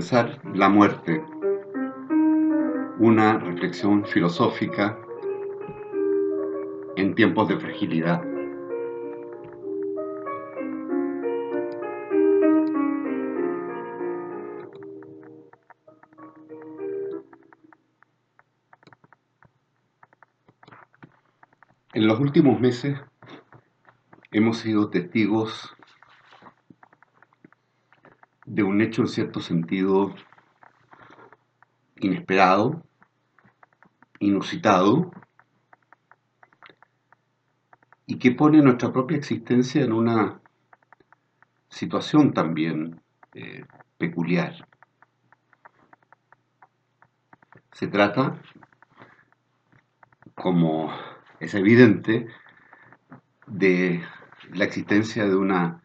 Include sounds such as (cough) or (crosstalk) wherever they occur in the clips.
pensar la muerte, una reflexión filosófica en tiempos de fragilidad. En los últimos meses hemos sido testigos de un hecho en cierto sentido inesperado, inusitado, y que pone nuestra propia existencia en una situación también eh, peculiar. Se trata, como es evidente, de la existencia de una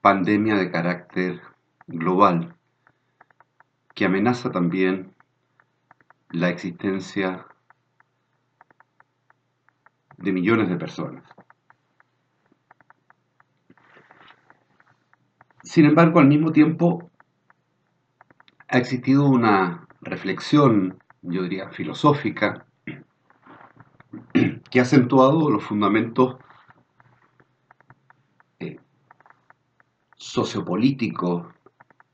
pandemia de carácter global que amenaza también la existencia de millones de personas. Sin embargo, al mismo tiempo, ha existido una reflexión, yo diría, filosófica, que ha acentuado los fundamentos eh, sociopolíticos,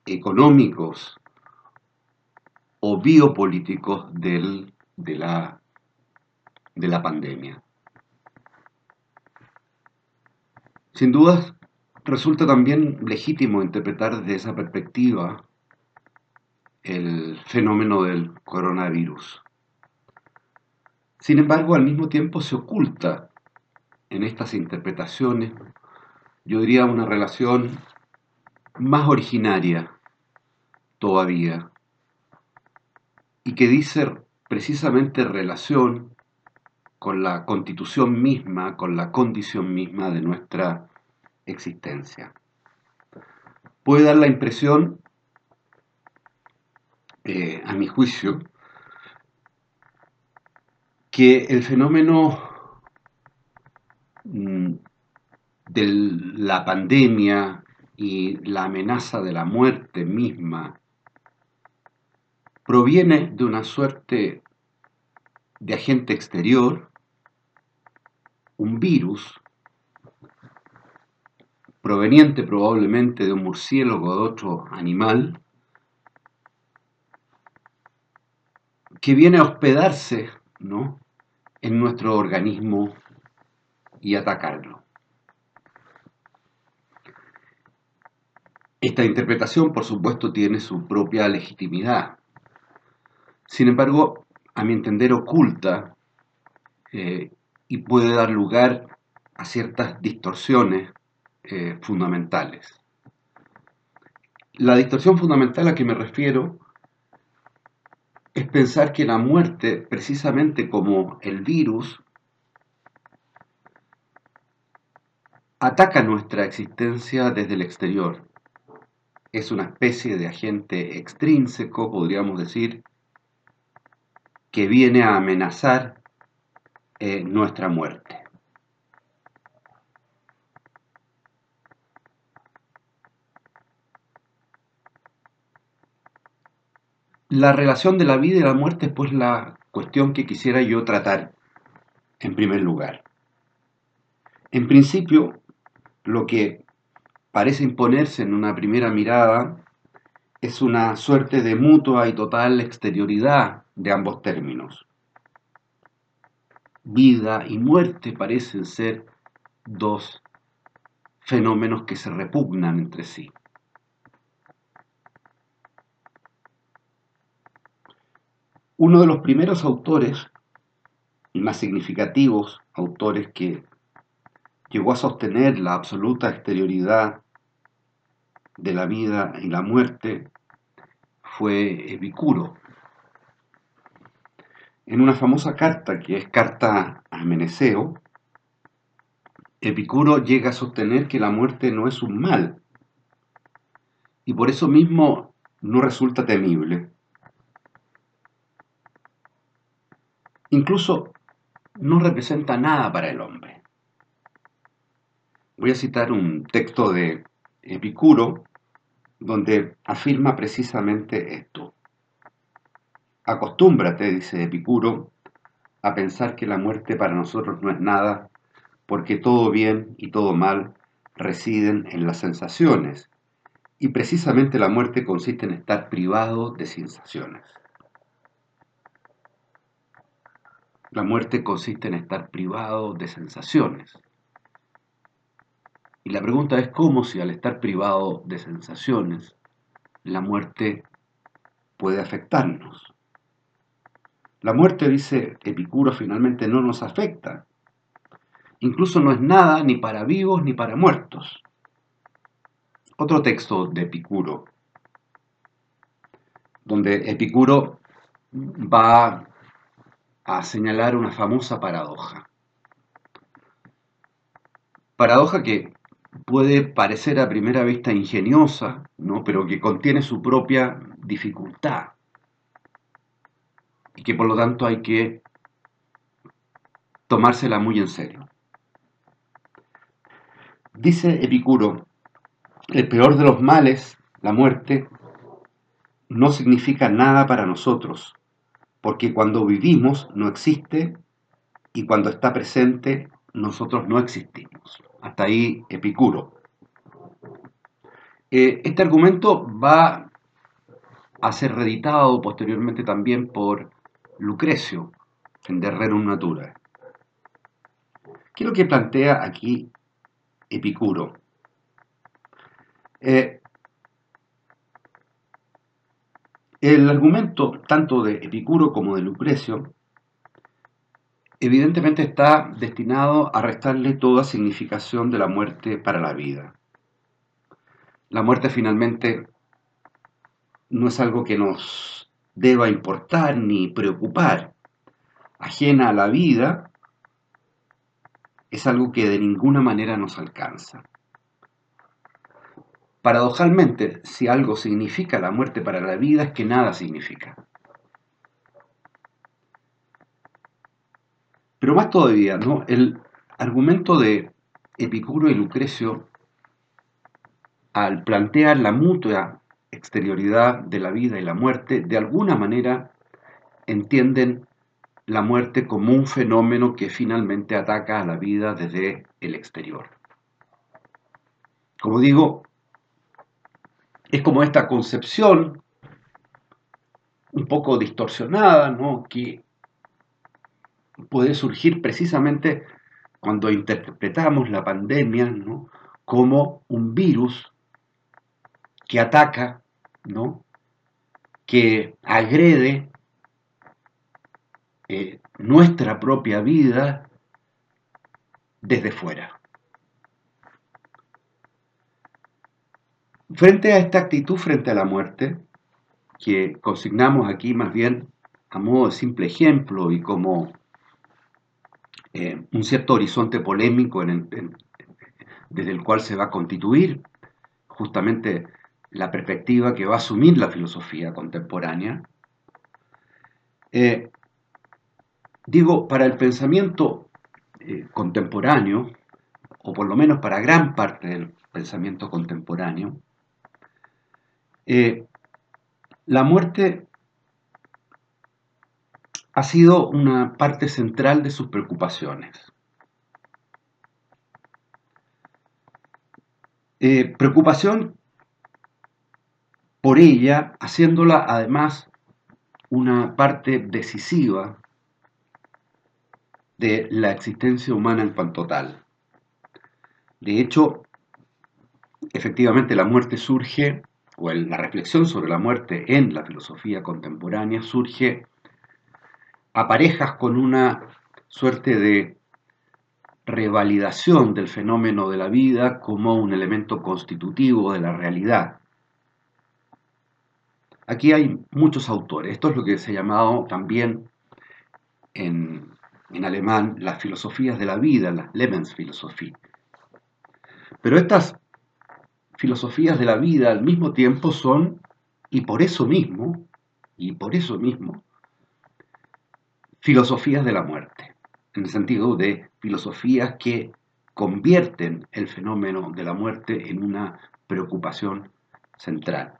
económicos o biopolíticos del, de, la, de la pandemia. Sin dudas, resulta también legítimo interpretar desde esa perspectiva el fenómeno del coronavirus. Sin embargo, al mismo tiempo se oculta en estas interpretaciones, yo diría, una relación más originaria todavía y que dice precisamente relación con la constitución misma, con la condición misma de nuestra existencia. Puede dar la impresión, eh, a mi juicio, que el fenómeno mm, de la pandemia y la amenaza de la muerte misma proviene de una suerte de agente exterior, un virus, proveniente probablemente de un murciélago o de otro animal, que viene a hospedarse ¿no? en nuestro organismo y atacarlo. Esta interpretación, por supuesto, tiene su propia legitimidad. Sin embargo, a mi entender, oculta eh, y puede dar lugar a ciertas distorsiones eh, fundamentales. La distorsión fundamental a que me refiero es pensar que la muerte, precisamente como el virus, ataca nuestra existencia desde el exterior es una especie de agente extrínseco, podríamos decir, que viene a amenazar eh, nuestra muerte. La relación de la vida y la muerte es pues la cuestión que quisiera yo tratar en primer lugar. En principio, lo que parece imponerse en una primera mirada es una suerte de mutua y total exterioridad de ambos términos. Vida y muerte parecen ser dos fenómenos que se repugnan entre sí. Uno de los primeros autores y más significativos autores que llegó a sostener la absoluta exterioridad de la vida y la muerte fue Epicuro. En una famosa carta, que es carta a Meneceo, Epicuro llega a sostener que la muerte no es un mal y por eso mismo no resulta temible. Incluso no representa nada para el hombre. Voy a citar un texto de Epicuro, donde afirma precisamente esto. Acostúmbrate, dice Epicuro, a pensar que la muerte para nosotros no es nada, porque todo bien y todo mal residen en las sensaciones, y precisamente la muerte consiste en estar privado de sensaciones. La muerte consiste en estar privado de sensaciones. Y la pregunta es cómo si al estar privado de sensaciones, la muerte puede afectarnos. La muerte, dice Epicuro, finalmente no nos afecta. Incluso no es nada ni para vivos ni para muertos. Otro texto de Epicuro, donde Epicuro va a señalar una famosa paradoja. Paradoja que puede parecer a primera vista ingeniosa, ¿no? pero que contiene su propia dificultad y que por lo tanto hay que tomársela muy en serio. Dice Epicuro, el peor de los males, la muerte, no significa nada para nosotros, porque cuando vivimos no existe y cuando está presente nosotros no existimos. Hasta ahí Epicuro. Eh, este argumento va a ser reeditado posteriormente también por Lucrecio en De Natura. ¿Qué es lo que plantea aquí Epicuro? Eh, El argumento tanto de Epicuro como de Lucrecio evidentemente está destinado a restarle toda significación de la muerte para la vida. La muerte finalmente no es algo que nos deba importar ni preocupar. Ajena a la vida, es algo que de ninguna manera nos alcanza. Paradojalmente, si algo significa la muerte para la vida, es que nada significa. Pero más todavía, ¿no? El argumento de Epicuro y Lucrecio, al plantear la mutua exterioridad de la vida y la muerte, de alguna manera entienden la muerte como un fenómeno que finalmente ataca a la vida desde el exterior. Como digo, es como esta concepción un poco distorsionada, ¿no? que puede surgir precisamente cuando interpretamos la pandemia ¿no? como un virus que ataca, ¿no? que agrede eh, nuestra propia vida desde fuera. Frente a esta actitud frente a la muerte, que consignamos aquí más bien a modo de simple ejemplo y como eh, un cierto horizonte polémico desde el cual se va a constituir justamente la perspectiva que va a asumir la filosofía contemporánea, eh, digo, para el pensamiento eh, contemporáneo, o por lo menos para gran parte del pensamiento contemporáneo, eh, la muerte ha sido una parte central de sus preocupaciones. Eh, preocupación por ella, haciéndola además una parte decisiva de la existencia humana en cuanto tal. De hecho, efectivamente la muerte surge o la reflexión sobre la muerte en la filosofía contemporánea surge a parejas con una suerte de revalidación del fenómeno de la vida como un elemento constitutivo de la realidad. Aquí hay muchos autores. Esto es lo que se ha llamado también en, alemán las filosofías de la vida, las Lebensphilosophie. Pero estas filosofías de la vida al mismo tiempo son, y por eso mismo, y por eso mismo, filosofías de la muerte, en el sentido de filosofías que convierten el fenómeno de la muerte en una preocupación central.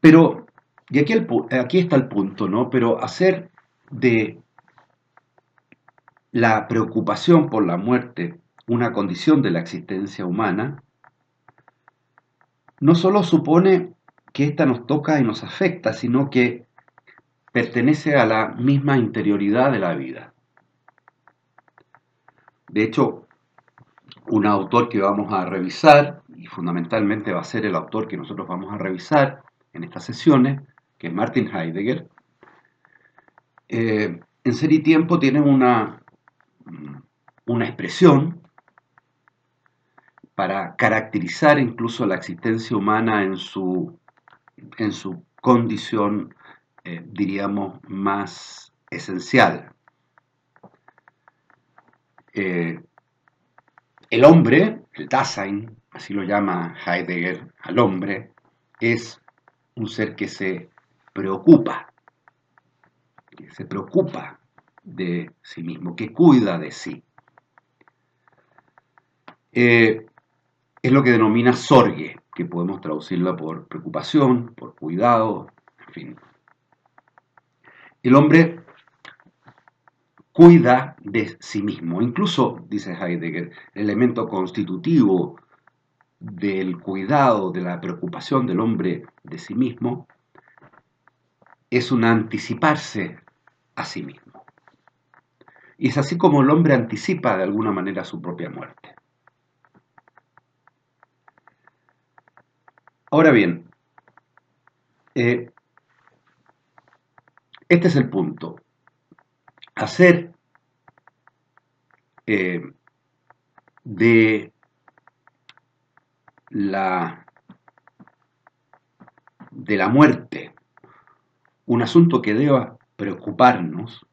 Pero, y aquí, aquí está el punto, ¿no? Pero hacer de la preocupación por la muerte una condición de la existencia humana, no solo supone que ésta nos toca y nos afecta, sino que pertenece a la misma interioridad de la vida. De hecho, un autor que vamos a revisar, y fundamentalmente va a ser el autor que nosotros vamos a revisar en estas sesiones, que es Martin Heidegger, eh, en Ser y Tiempo tiene una, una expresión para caracterizar incluso la existencia humana en su, en su condición, eh, diríamos, más esencial. Eh, el hombre, el Dasein, así lo llama Heidegger al hombre, es un ser que se preocupa, que se preocupa de sí mismo, que cuida de sí. Eh, es lo que denomina sorge, que podemos traducirla por preocupación, por cuidado, en fin. El hombre cuida de sí mismo. Incluso, dice Heidegger, el elemento constitutivo del cuidado, de la preocupación del hombre de sí mismo, es un anticiparse a sí mismo. Y es así como el hombre anticipa de alguna manera su propia muerte. Ahora bien, eh, este es el punto. Hacer eh, de la de la muerte un asunto que deba preocuparnos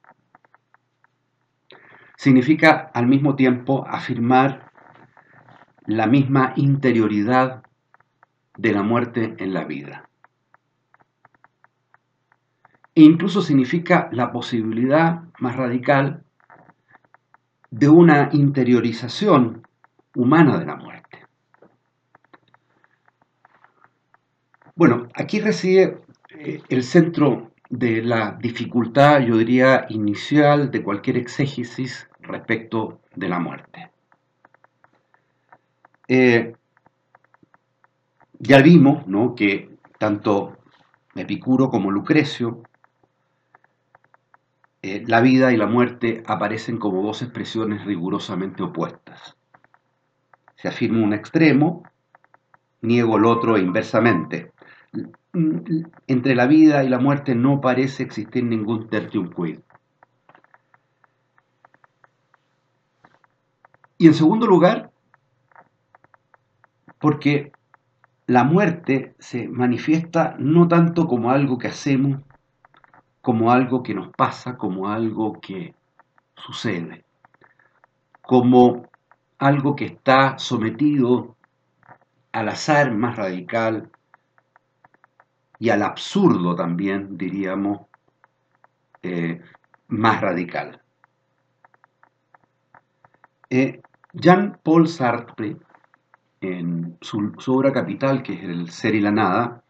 significa al mismo tiempo afirmar la misma interioridad de la muerte en la vida. E incluso significa la posibilidad más radical de una interiorización humana de la muerte. Bueno, aquí reside eh, el centro de la dificultad, yo diría, inicial de cualquier exégesis respecto de la muerte. Eh, ya vimos ¿no? que tanto Epicuro como Lucrecio, eh, la vida y la muerte aparecen como dos expresiones rigurosamente opuestas. Se afirma un extremo, niego el otro inversamente. Entre la vida y la muerte no parece existir ningún tertium quid. Y en segundo lugar, porque la muerte se manifiesta no tanto como algo que hacemos, como algo que nos pasa, como algo que sucede, como algo que está sometido al azar más radical y al absurdo también, diríamos, eh, más radical. Eh, Jean-Paul Sartre en su, obra capital, que es El ser y la nada,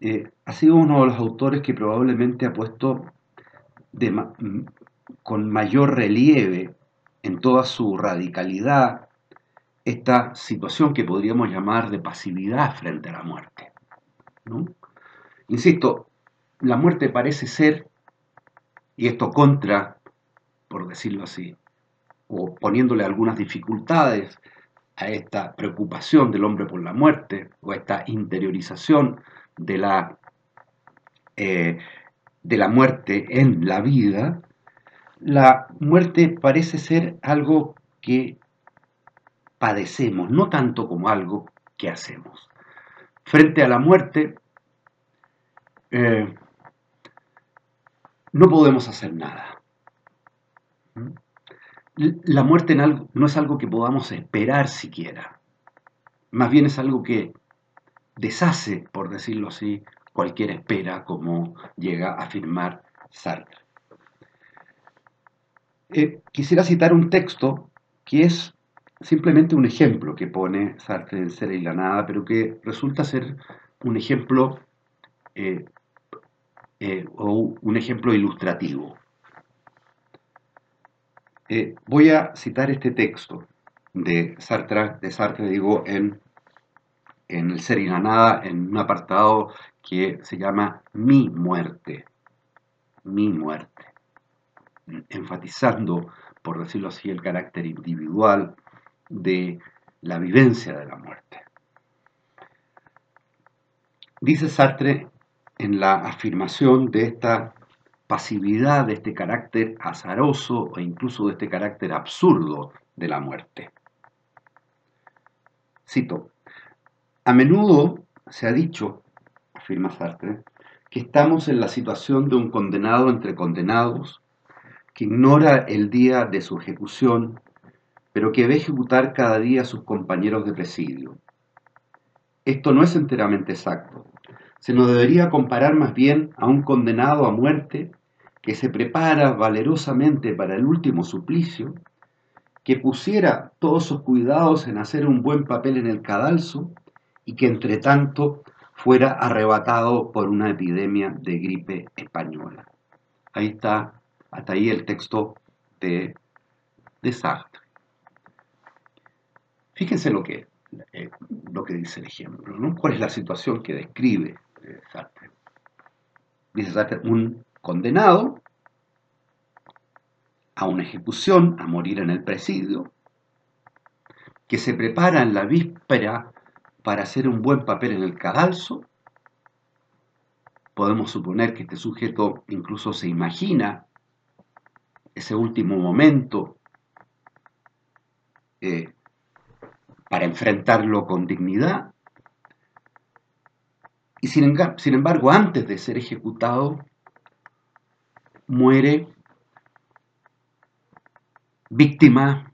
eh, ha sido uno de los autores que probablemente ha puesto con mayor relieve en toda su radicalidad esta situación que podríamos llamar de pasividad frente a la muerte. Insisto, la muerte parece ser, y esto contra, por decirlo así, o poniéndole algunas dificultades a esta preocupación del hombre por la muerte o esta interiorización de la, eh, de la muerte en la vida, la muerte parece ser algo que padecemos, no tanto como algo que hacemos. Frente a la muerte, eh, no podemos hacer nada. La muerte no es algo que podamos esperar siquiera. Más bien es algo que deshace, por decirlo así, cualquier espera, como llega a afirmar Sartre. Eh, quisiera citar un texto que es simplemente un ejemplo que pone Sartre en Ser y la Nada, pero que resulta ser un ejemplo eh, eh, o un ejemplo ilustrativo. Eh, voy a citar este texto de Sartre, de Sartre digo, en, en El Ser y la Nada, en un apartado que se llama Mi muerte. Mi muerte. Enfatizando, por decirlo así, el carácter individual de la vivencia de la muerte. Dice Sartre en la afirmación de esta pasividad, de este carácter azaroso e incluso de este carácter absurdo de la muerte. Cito, a menudo se ha dicho, afirma Sartre, que estamos en la situación de un condenado entre condenados, que ignora el día de su ejecución, pero que ve ejecutar cada día a sus compañeros de presidio. Esto no es enteramente exacto. Se nos debería comparar más bien a un condenado a muerte que se prepara valerosamente para el último suplicio, que pusiera todos sus cuidados en hacer un buen papel en el cadalso y que entre tanto fuera arrebatado por una epidemia de gripe española. Ahí está, hasta ahí el texto de, de Sartre. Fíjense lo que, eh, lo que dice el ejemplo, ¿no? ¿Cuál es la situación que describe Dice un condenado a una ejecución, a morir en el presidio, que se prepara en la víspera para hacer un buen papel en el cadalso. Podemos suponer que este sujeto incluso se imagina ese último momento eh, para enfrentarlo con dignidad. Y sin, embargo, antes de ser ejecutado, muere víctima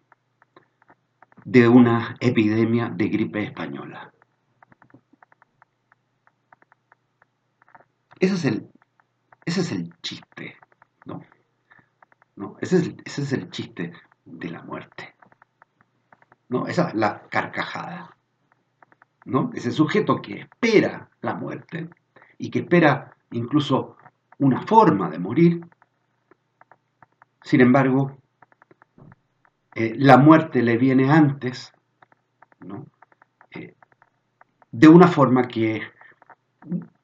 de una epidemia de gripe española. Ese es el, es el chiste, ¿no? ¿No? Ese, es, ese es el chiste de la muerte. ¿no? Esa es la carcajada. ¿No? Ese sujeto que espera la muerte y que espera incluso una forma de morir, sin embargo, eh, la muerte le viene antes. Eh, de una forma que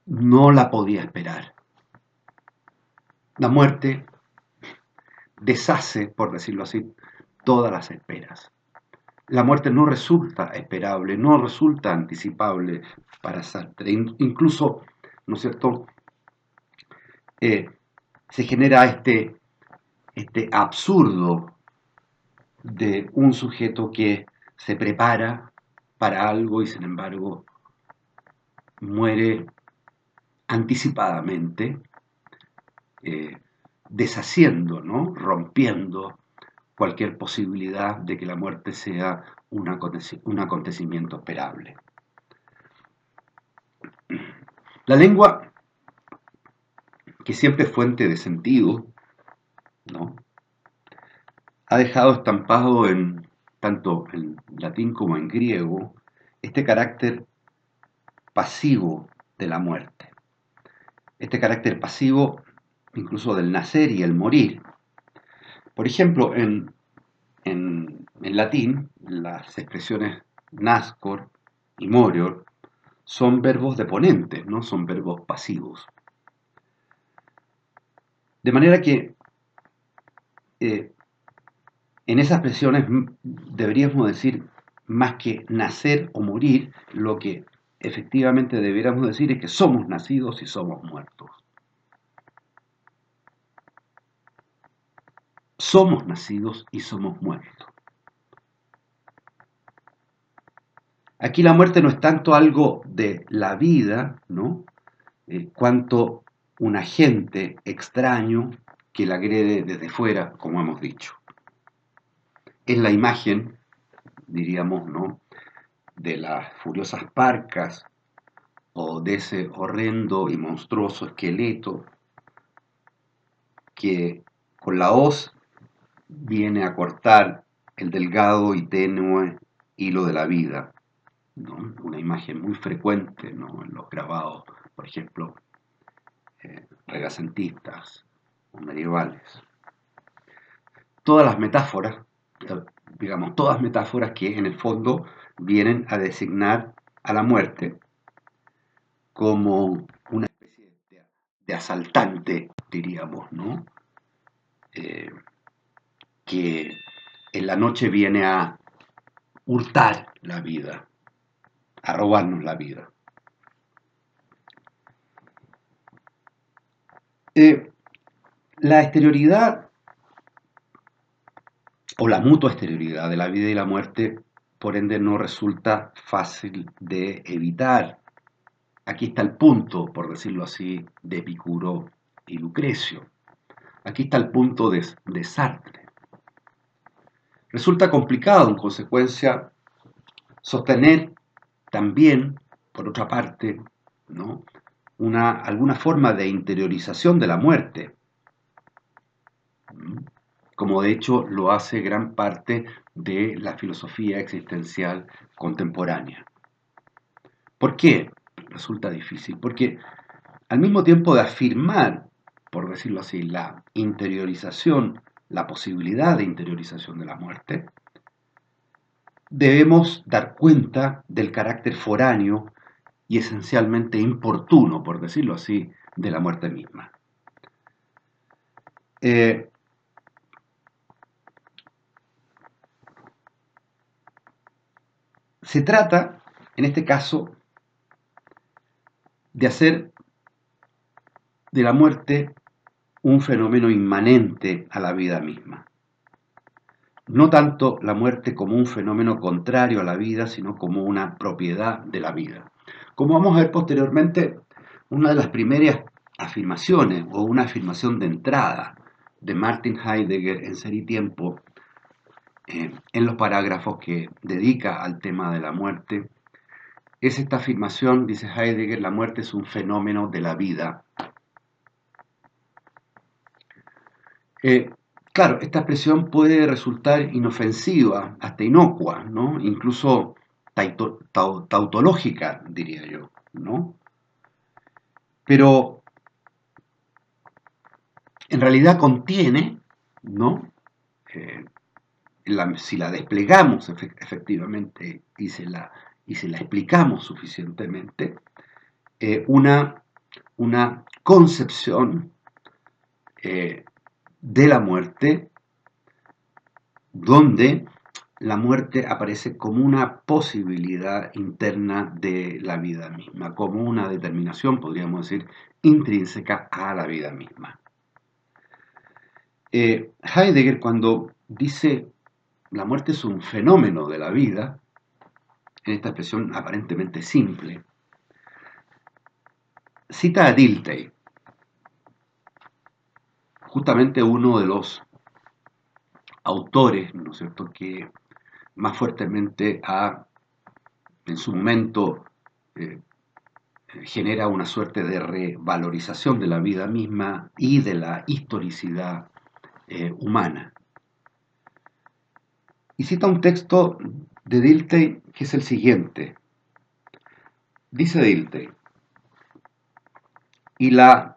no la podía esperar. La muerte deshace, por decirlo así, todas las esperas. La muerte no resulta esperable, no resulta anticipable para Sartre. Incluso, ¿no es cierto?, eh, se genera este, este absurdo de un sujeto que se prepara para algo y sin embargo muere anticipadamente, eh, deshaciendo, ¿no? rompiendo cualquier posibilidad de que la muerte sea un, acontecimiento esperable. La lengua, que siempre es fuente de sentido, ¿no? ha dejado estampado en tanto en latín como en griego este carácter pasivo de la muerte. Este carácter pasivo incluso del nacer y el morir. Por ejemplo, en, en, latín, las expresiones nascor y morior son verbos deponentes, no son verbos pasivos. De manera que eh, en esas expresiones deberíamos decir más que nacer o morir, lo que efectivamente deberíamos decir es que somos nacidos y somos muertos. Somos nacidos y somos muertos. Aquí la muerte no es tanto algo de la vida, ¿no? Eh, cuanto un agente extraño que la agrede desde fuera, como hemos dicho. Es la imagen, diríamos, ¿no? de las furiosas parcas o de ese horrendo y monstruoso esqueleto que con la hoz viene a cortar el delgado y tenue hilo de la vida, una imagen muy frecuente en los grabados, por ejemplo, eh, regacentistas o medievales. Todas las metáforas, eh, digamos, todas metáforas que en el fondo vienen a designar a la muerte como una especie de, asaltante, diríamos, ¿no? Eh, que en la noche viene a hurtar la vida, a robarnos la vida. Eh, la exterioridad o la mutua exterioridad de la vida y la muerte, por ende, no resulta fácil de evitar. Aquí está el punto, por decirlo así, de Epicuro y Lucrecio. Aquí está el punto de, de Sartre. Resulta complicado, en consecuencia, sostener también, por otra parte, ¿no? Una, alguna forma de interiorización de la muerte, como de hecho lo hace gran parte de la filosofía existencial contemporánea. ¿Por qué resulta difícil? Porque al mismo tiempo de afirmar, por decirlo así, la interiorización, la posibilidad de interiorización de la muerte, debemos dar cuenta del carácter foráneo y esencialmente importuno, por decirlo así, de la muerte misma. Eh, se trata, en este caso, de hacer de la muerte un fenómeno inmanente a la vida misma no tanto la muerte como un fenómeno contrario a la vida, sino como una propiedad de la vida. Como vamos a ver posteriormente, una de las primeras afirmaciones o una afirmación de entrada de Martin Heidegger en Ser y Tiempo, eh, en los parágrafos que dedica al tema de la muerte, es esta afirmación, dice Heidegger, la muerte es un fenómeno de la vida. Eh, Claro, esta expresión puede resultar inofensiva, hasta inocua, ¿no? incluso tautológica, diría yo. ¿no? Pero en realidad contiene. Eh, si la desplegamos efectivamente y se la, explicamos suficientemente, eh, una, concepción de la muerte, donde la muerte aparece como una posibilidad interna de la vida misma, como una determinación, podríamos decir, intrínseca a la vida misma. Eh, Heidegger cuando dice la muerte es un fenómeno de la vida, en esta expresión aparentemente simple, cita a Dilthey, justamente uno de los autores, ¿no es cierto?, que más fuertemente en su momento, eh, genera una suerte de revalorización de la vida misma y de la historicidad eh, humana. Y cita un texto de Dilthey que es el siguiente. Dice Dilthey, y la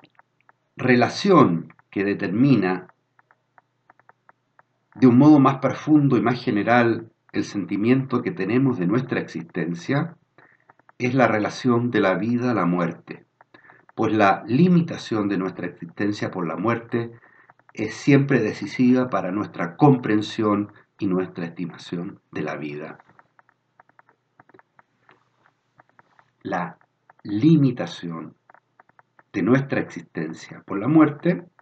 relación que determina de un modo más profundo y más general el sentimiento que tenemos de nuestra existencia es la relación de la vida a la muerte, pues la limitación de nuestra existencia por la muerte es siempre decisiva para nuestra comprensión y nuestra estimación de la vida. La limitación de nuestra existencia por la muerte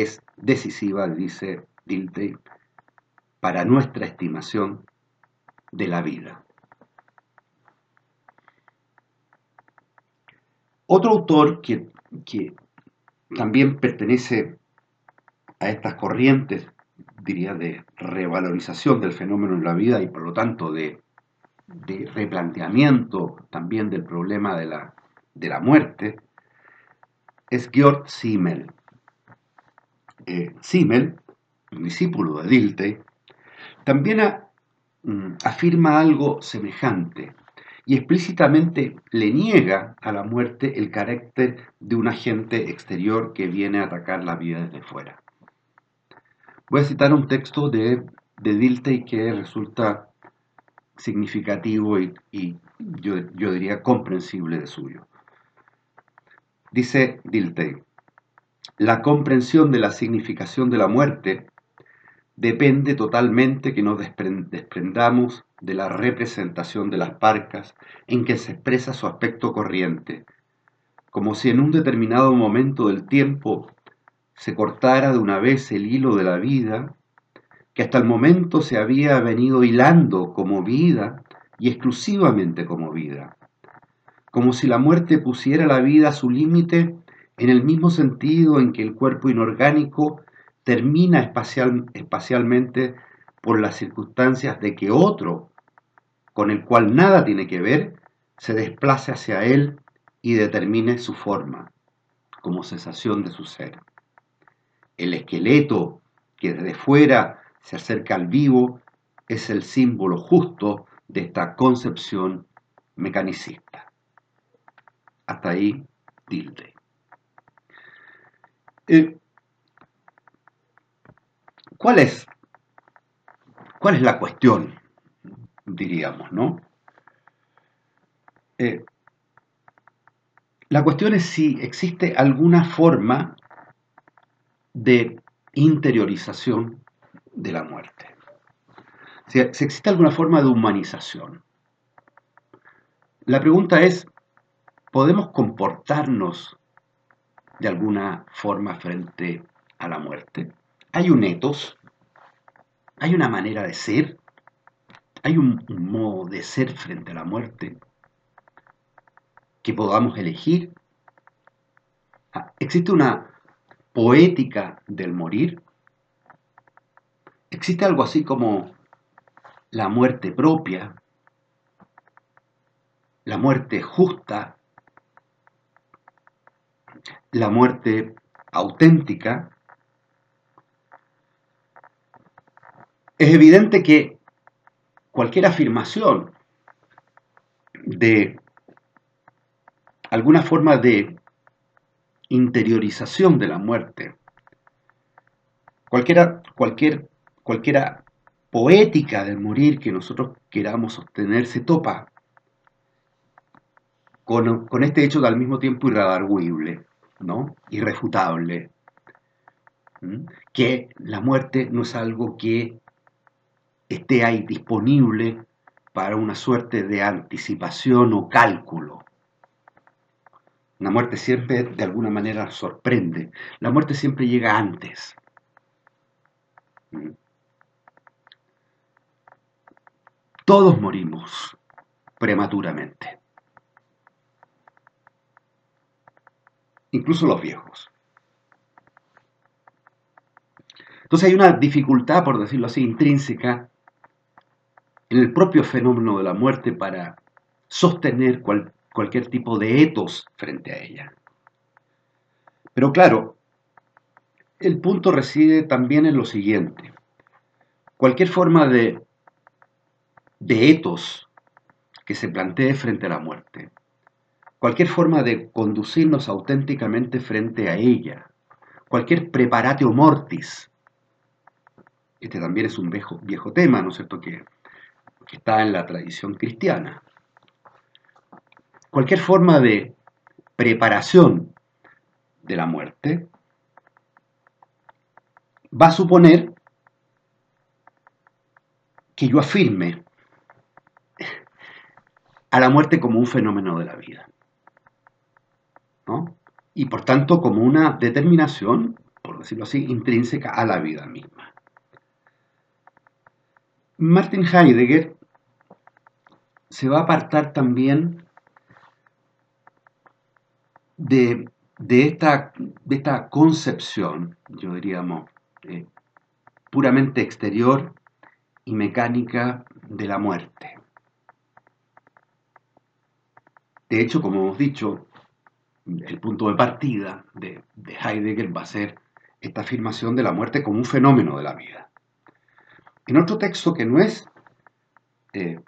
es decisiva, dice Dilthey, para nuestra estimación de la vida. Otro autor que, también pertenece a estas corrientes, diría, de revalorización del fenómeno en la vida y por lo tanto de, replanteamiento también del problema de la, de la muerte, es Georg Simmel. Eh, Simmel, discípulo de Dilthey, también mm, afirma algo semejante y explícitamente le niega a la muerte el carácter de un agente exterior que viene a atacar la vida desde fuera. Voy a citar un texto de, de que resulta significativo y, yo, yo, diría comprensible de suyo. Dice Dilthey, la comprensión de la significación de la muerte depende totalmente que nos desprendamos de la representación de las parcas en que se expresa su aspecto corriente, como si en un determinado momento del tiempo se cortara de una vez el hilo de la vida, que hasta el momento se había venido hilando como vida y exclusivamente como vida, como si la muerte pusiera la vida a su límite en el mismo sentido en que el cuerpo inorgánico termina espacial, espacialmente por las circunstancias de que otro, con el cual nada tiene que ver, se desplace hacia él y determine su forma, como sensación de su ser. El esqueleto que desde fuera se acerca al vivo es el símbolo justo de esta concepción mecanicista. Hasta ahí, tilde. Eh, ¿Cuál es, ¿Cuál es la cuestión? Diríamos, ¿no? Eh, la cuestión es si existe alguna forma de interiorización de la muerte. Si, si existe alguna forma de humanización. La pregunta es, ¿podemos comportarnos de alguna forma frente a la muerte? hay un etos, hay una manera de ser, hay un, modo de ser frente a la muerte que podamos elegir. Ah, existe una poética del morir. Existe algo así como la muerte propia, la muerte justa, la muerte auténtica, Es evidente que cualquier afirmación de alguna forma de interiorización de la muerte, cualquiera, cualquier, cualquiera poética del morir que nosotros queramos obtener se topa con, con este hecho de al mismo tiempo irredarguible, irrefutable, que la muerte no es algo que esté ahí disponible para una suerte de anticipación o cálculo. La muerte siempre de alguna manera sorprende. La muerte siempre llega antes. Mm. Todos morimos prematuramente. Incluso los viejos. Entonces hay una dificultad, por decirlo así, intrínseca en el propio fenómeno de la muerte para sostener cualquier tipo de etos frente a ella. Pero claro, el punto reside también en lo siguiente. Cualquier forma de, de etos que se plantee frente a la muerte, cualquier forma de conducirnos auténticamente frente a ella, cualquier preparatio mortis, este también es un viejo, tema, ¿no es cierto?, que está en la tradición cristiana. Cualquier forma de preparación de la muerte va a suponer que yo afirme a la muerte como un fenómeno de la vida. Y por tanto como una determinación, por decirlo así, intrínseca a la vida misma. Martin Heidegger se va a apartar también de, esta, de esta, concepción, yo diríamos, eh, puramente exterior y mecánica de la muerte. De hecho, como hemos dicho, el punto de partida de, de Heidegger va a ser esta afirmación de la muerte como un fenómeno de la vida. En otro texto que no es eh,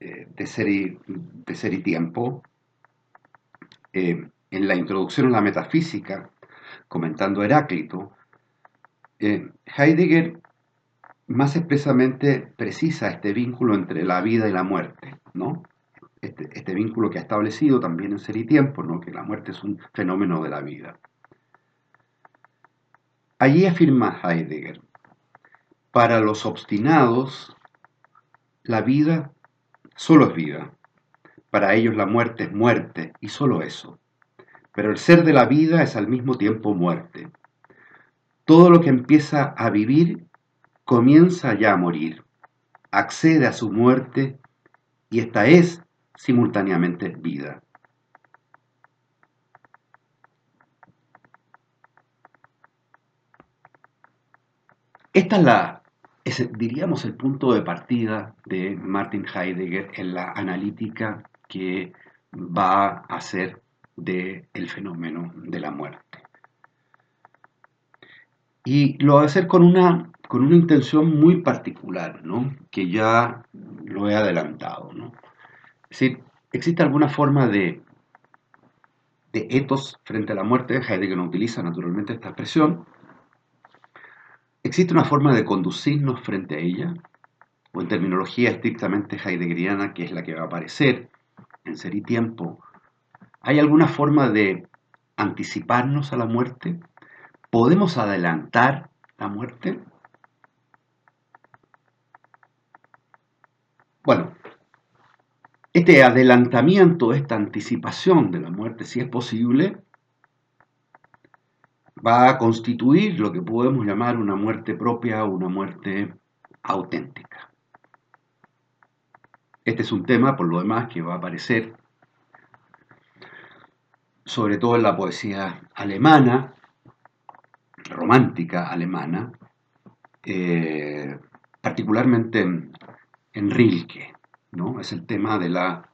eh, de, ser y, de, ser tiempo, eh, en la introducción a la metafísica, comentando Heráclito, Heidegger más expresamente precisa este vínculo entre la vida y la muerte, ¿no? Este, este, vínculo que ha establecido también en Ser y Tiempo, ¿no? que la muerte es un fenómeno de la vida. Allí afirma Heidegger, para los obstinados, la vida solo es vida. Para ellos la muerte es muerte y solo eso. Pero el ser de la vida es al mismo tiempo muerte. Todo lo que empieza a vivir comienza ya a morir, accede a su muerte y esta es simultáneamente vida. Esta es la diríamos, el punto de partida de Martin Heidegger en la analítica que va a hacer del fenómeno de la muerte. Y lo va a hacer con una, con una intención muy particular, ¿no? que ya lo he adelantado. ¿no? Es decir, existe alguna forma de, de etos frente a la muerte, Heidegger no utiliza naturalmente esta expresión, ¿Existe una forma de conducirnos frente a ella? O en terminología estrictamente heideggeriana, que es la que va a aparecer en Ser y Tiempo, ¿hay alguna forma de anticiparnos a la muerte? ¿Podemos adelantar la muerte? Bueno, este adelantamiento, esta anticipación de la muerte, si es posible, va a constituir lo que podemos llamar una muerte propia una muerte auténtica. Este es un tema, por lo demás, que va a aparecer sobre todo en la poesía alemana, romántica alemana, eh, particularmente en, Rilke, ¿no? Es el tema de la,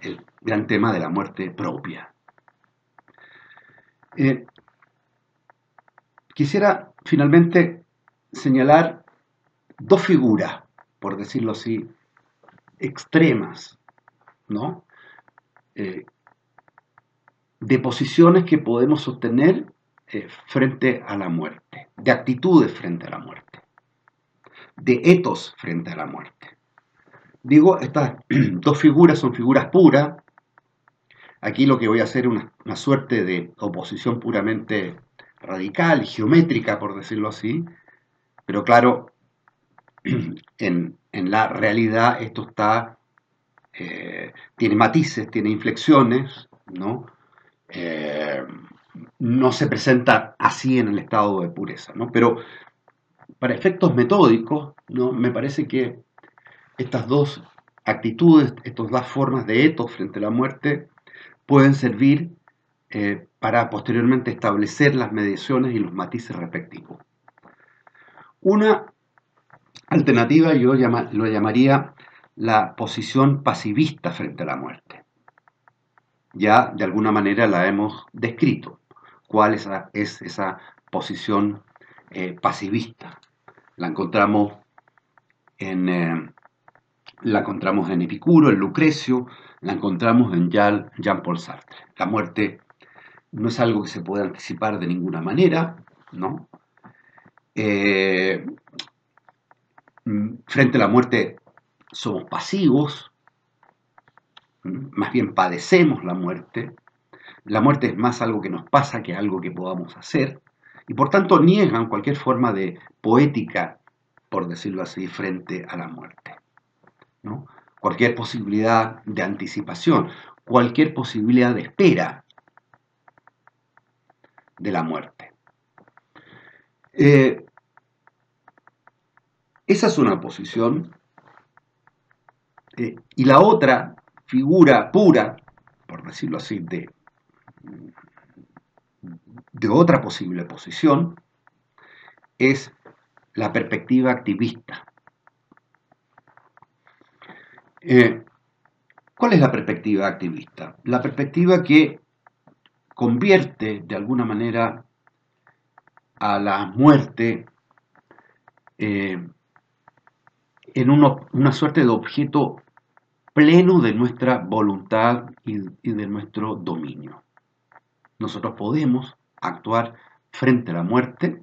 el gran tema de la muerte propia. Eh, Quisiera finalmente señalar dos figuras, por decirlo así, extremas, ¿no? Eh, de posiciones que podemos sostener eh, frente a la muerte, de actitudes frente a la muerte, de etos frente a la muerte. Digo, estas (clears throat) dos figuras son figuras puras. Aquí lo que voy a hacer es una, suerte de oposición puramente radical, geométrica, por decirlo así, pero claro, (clears throat) en, la realidad esto está, eh, tiene matices, tiene inflexiones, ¿no? Eh, no se presenta así en el estado de pureza, ¿no? Pero para efectos metódicos, ¿no? Me parece que estas dos actitudes, estas dos formas de etos frente a la muerte, pueden servir eh, para posteriormente establecer las mediciones y los matices respectivos. Una alternativa yo lo llamaría la posición pasivista frente a la muerte. Ya de alguna manera la hemos descrito. ¿Cuál es esa, posición eh, pasivista? La encontramos en, eh, la encontramos en Epicuro, en Lucrecio, la encontramos en Jean-Paul Sartre. La muerte no es algo que se pueda anticipar de ninguna manera, ¿no? Eh, frente a la muerte somos pasivos, más bien padecemos la muerte. La muerte es más algo que nos pasa que algo que podamos hacer, y por tanto niegan cualquier forma de poética, por decirlo así, frente a la muerte. Cualquier posibilidad de anticipación, cualquier posibilidad de espera, de la muerte. Eh, esa es una posición. Eh, y la otra figura pura, por decirlo así, de otra posible posición, es la perspectiva activista. Eh, ¿Cuál es la perspectiva activista? La perspectiva que convierte de alguna manera a la muerte eh, en una suerte de objeto pleno de nuestra voluntad y, y de nuestro dominio. Nosotros podemos actuar frente a la muerte,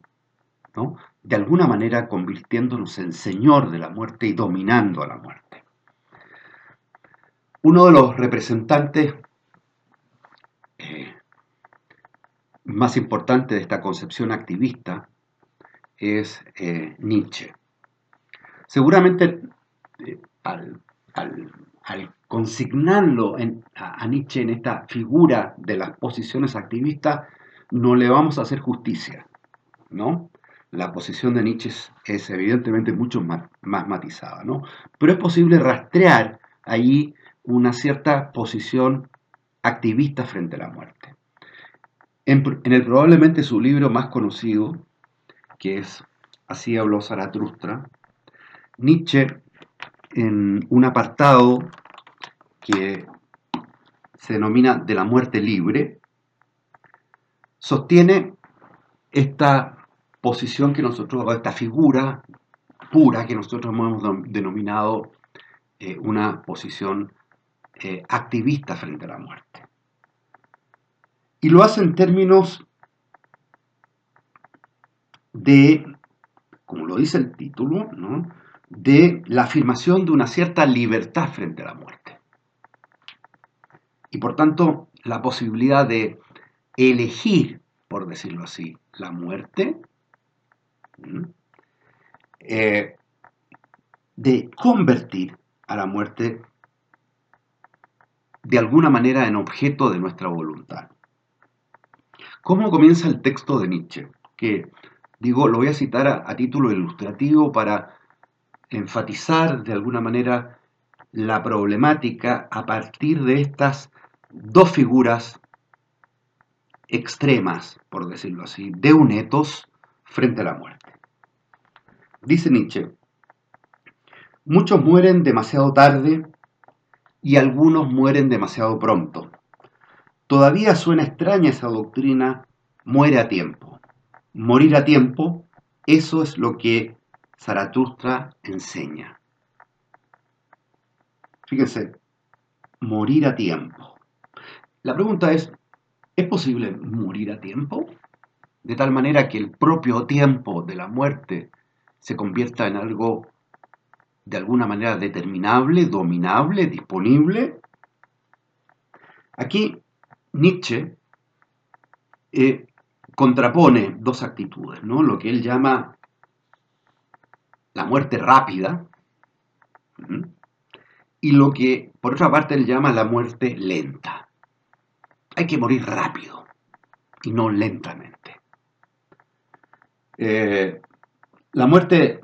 ¿no? de alguna manera convirtiéndonos en Señor de la muerte y dominando a la muerte. Uno de los representantes eh, más importantes de esta concepción activista es eh, Nietzsche. Seguramente eh, al, consignarlo a, a Nietzsche en esta figura de las posiciones activistas, no le vamos a hacer justicia, ¿no? la posición de Nietzsche es, evidentemente mucho más, matizada, ¿no? Pero es posible rastrear allí una cierta posición activista frente a la muerte. En, el probablemente su libro más conocido, que es Así habló Zaratustra, Nietzsche, en un apartado que se denomina de la muerte libre, sostiene esta posición que nosotros, esta figura pura que nosotros hemos denominado eh, una posición eh, activista frente a la muerte. Y lo hace en términos de, como lo dice el título, de la afirmación de una cierta libertad frente a la muerte. Y por tanto, la posibilidad de elegir, por decirlo así, la muerte eh, de convertir a la muerte de alguna manera en objeto de nuestra voluntad. ¿Cómo comienza el texto de Nietzsche? Que, digo, lo voy a citar a, título ilustrativo para enfatizar de alguna manera la problemática a partir de estas dos figuras extremas, por decirlo así, de un etos frente a la muerte. Dice Nietzsche, muchos mueren demasiado tarde y algunos mueren demasiado pronto. Todavía suena extraña esa doctrina, muere a tiempo. Morir a tiempo, eso es lo que Zaratustra enseña. Fíjense, morir a tiempo. La pregunta es, ¿es posible morir a tiempo? De tal manera que el propio tiempo de la muerte se convierta en algo de alguna manera determinable, dominable, disponible. Aquí Nietzsche eh, contrapone dos actitudes, ¿no? lo que él llama la muerte rápida y lo que por otra parte él llama la muerte lenta. Hay que morir rápido y no lentamente. Eh, la muerte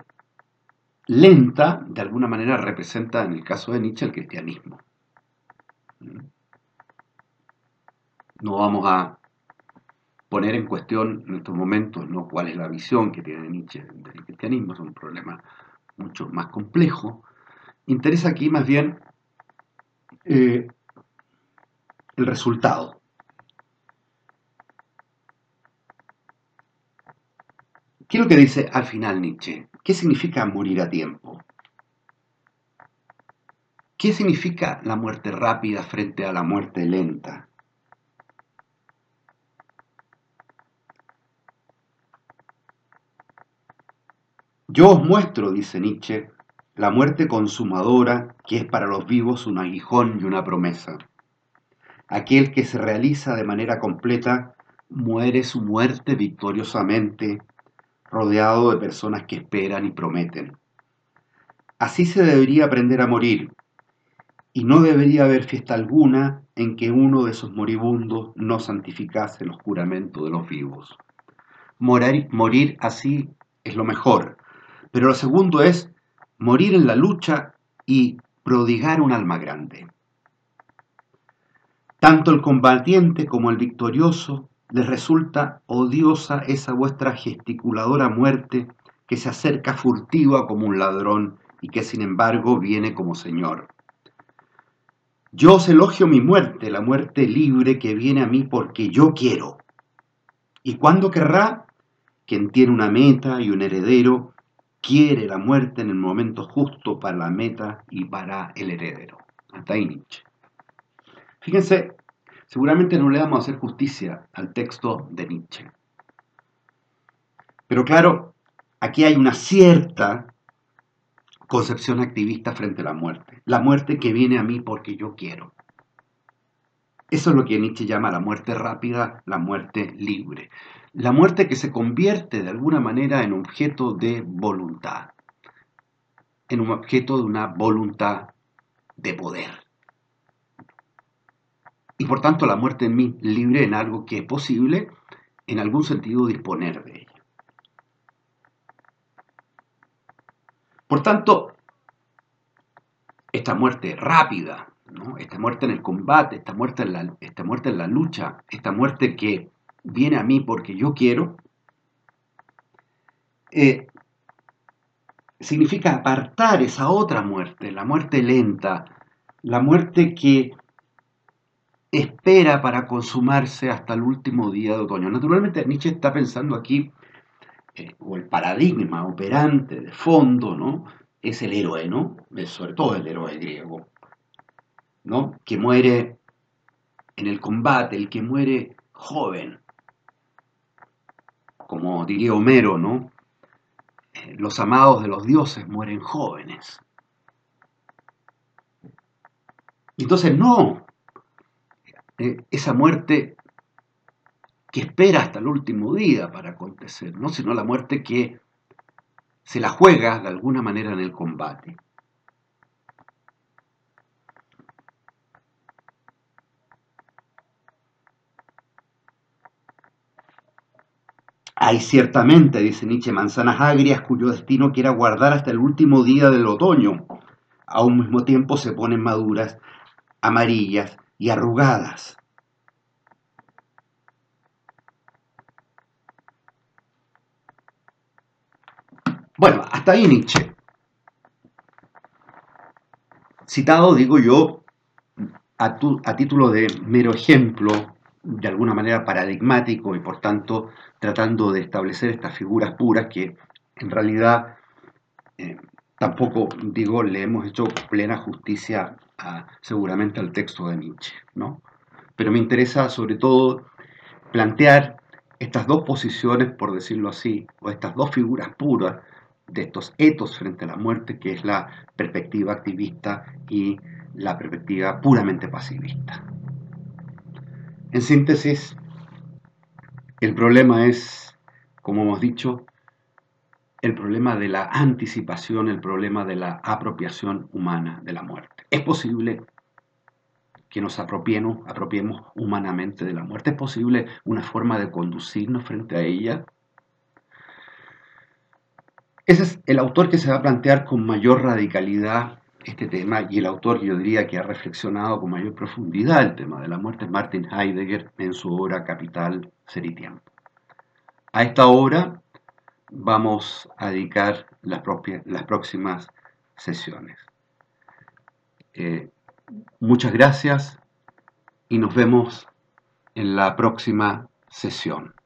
lenta, de alguna manera, representa, en el caso de Nietzsche, el cristianismo. No vamos a poner en cuestión en estos momentos ¿no? cuál es la visión que tiene Nietzsche del cristianismo, es un problema mucho más complejo. Interesa aquí más bien eh, el resultado. ¿Qué es lo que dice al final Nietzsche? ¿Qué significa morir a tiempo? ¿Qué significa la muerte rápida frente a la muerte lenta? Yo os muestro, dice Nietzsche, la muerte consumadora que es para los vivos un aguijón y una promesa. Aquel que se realiza de manera completa muere su muerte victoriosamente rodeado de personas que esperan y prometen. Así se debería aprender a morir, y no debería haber fiesta alguna en que uno de esos moribundos no santificase el juramento de los vivos. Morir, morir así es lo mejor, pero lo segundo es morir en la lucha y prodigar un alma grande. Tanto el combatiente como el victorioso les resulta odiosa esa vuestra gesticuladora muerte que se acerca furtiva como un ladrón y que sin embargo viene como Señor. Yo os elogio mi muerte, la muerte libre que viene a mí porque yo quiero. ¿Y cuándo querrá? Quien tiene una meta y un heredero, quiere la muerte en el momento justo para la meta y para el heredero. Hasta ahí Nietzsche. Fíjense, seguramente no le vamos a hacer justicia al texto de Nietzsche. Pero claro, aquí hay una cierta concepción activista frente a la muerte. La muerte que viene a mí porque yo quiero. Eso es lo que Nietzsche llama la muerte rápida, la muerte libre. La muerte que se convierte de alguna manera en objeto de voluntad, en un objeto de una voluntad de poder. Y por tanto la muerte en mí libre en algo que es posible, en algún sentido, disponer de ella. Por tanto, esta muerte rápida, esta muerte en el combate, esta muerte en, la, esta muerte en la lucha, esta muerte que viene a mí porque yo quiero, eh, significa apartar esa otra muerte, la muerte lenta, la muerte que espera para consumarse hasta el último día de otoño. Naturalmente Nietzsche está pensando aquí, eh, o el paradigma operante de fondo, ¿no? Es el héroe, ¿no? sobre todo el héroe griego, ¿no? Que muere en el combate, el que muere joven. Como diría Homero, ¿no? Eh, los amados de los dioses mueren jóvenes. Entonces, no, eh, esa muerte que espera hasta el último día para acontecer, ¿no? sino la muerte que se la juega de alguna manera en el combate. Hay ciertamente, dice Nietzsche, manzanas agrias cuyo destino quiera guardar hasta el último día del otoño. A un mismo tiempo se ponen maduras, amarillas y arrugadas. Bueno, hasta ahí Nietzsche. Citado, digo yo, a, a, título de mero ejemplo, de alguna manera paradigmático y por tanto tratando de establecer estas figuras puras que en realidad eh, tampoco, digo, le hemos hecho plena justicia seguramente al texto de Nietzsche, ¿no? Pero me interesa sobre todo plantear estas dos posiciones, por decirlo así, o estas dos figuras puras de estos etos frente a la muerte, que es la perspectiva activista y la perspectiva puramente pasivista. En síntesis, el problema es, como hemos dicho, el problema de la anticipación, el problema de la apropiación humana de la muerte. Es posible que nos apropiemos, humanamente de la muerte. Es posible una forma de conducirnos frente a ella. Ese es el autor que se va a plantear con mayor radicalidad este tema y el autor yo diría que ha reflexionado con mayor profundidad el tema de la muerte es Martin Heidegger en su obra Capital, Ser y Tiempo. A esta obra vamos a dedicar las, las próximas sesiones. Eh, muchas gracias y nos vemos en la próxima sesión.